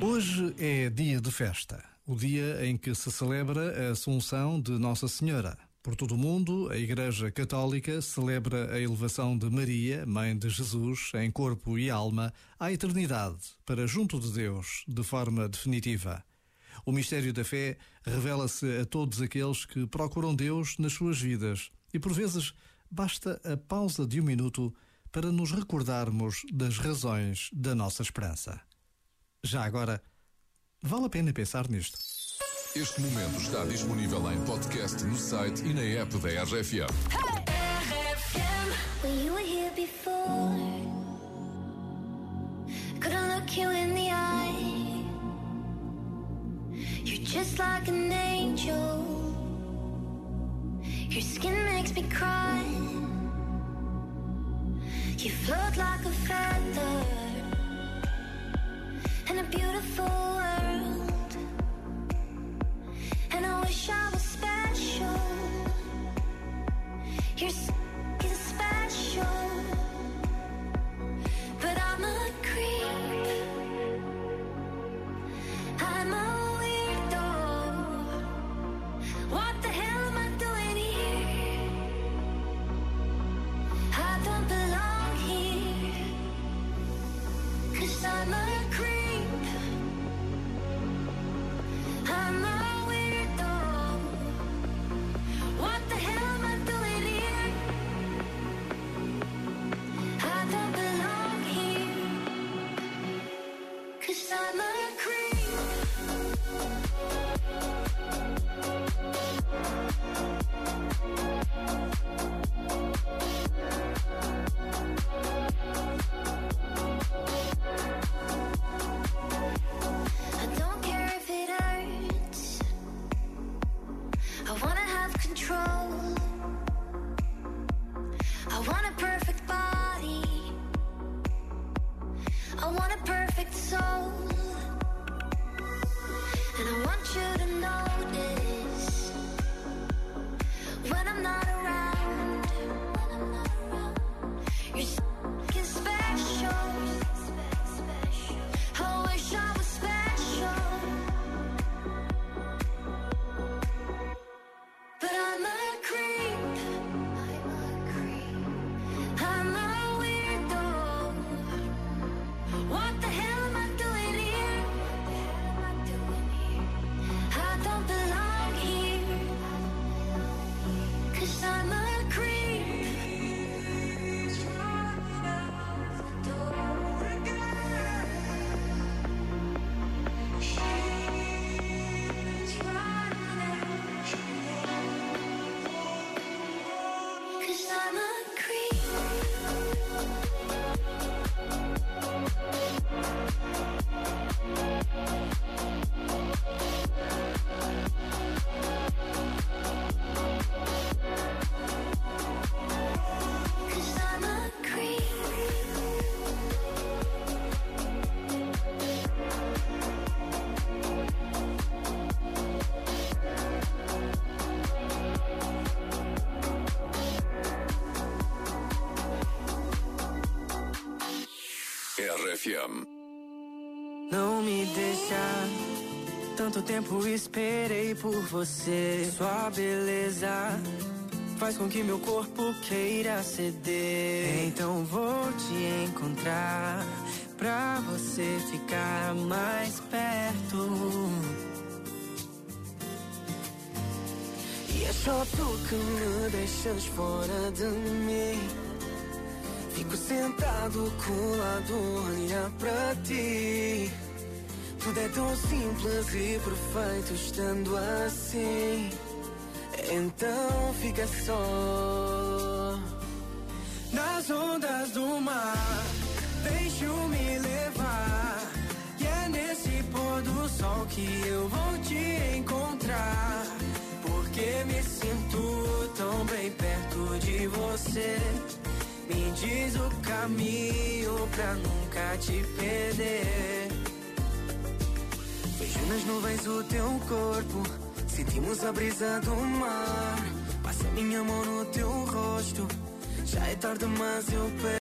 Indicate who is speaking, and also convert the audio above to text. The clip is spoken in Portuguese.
Speaker 1: Hoje é dia de festa, o dia em que se celebra a Assunção de Nossa Senhora. Por todo o mundo, a Igreja Católica celebra a elevação de Maria, Mãe de Jesus, em corpo e alma, à eternidade, para junto de Deus, de forma definitiva. O mistério da fé revela-se a todos aqueles que procuram Deus nas suas vidas e, por vezes, basta a pausa de um minuto para nos recordarmos das razões da nossa esperança. Já agora, vale a pena pensar nisto.
Speaker 2: Este momento está disponível em podcast no site e na app da RFM.
Speaker 3: Angel. Your skin makes me cry. You float like soul.
Speaker 2: RFM.
Speaker 4: Não me deixa. Tanto tempo esperei por você. Sua beleza faz com que meu corpo queira ceder. Então vou te encontrar pra você ficar mais perto. E é só tu que me deixas fora de mim. Fico sentado colado, olhar pra ti. Tudo é tão simples e perfeito estando assim. Então fica só nas ondas do mar. Deixo-me levar. E é nesse pôr do sol que eu vou te encontrar. Porque me sinto tão bem perto de você. Me diz o caminho pra nunca te perder. Vejo nas nuvens o teu corpo. Sentimos a brisa do mar. Passa minha mão no teu rosto. Já é tarde, mas eu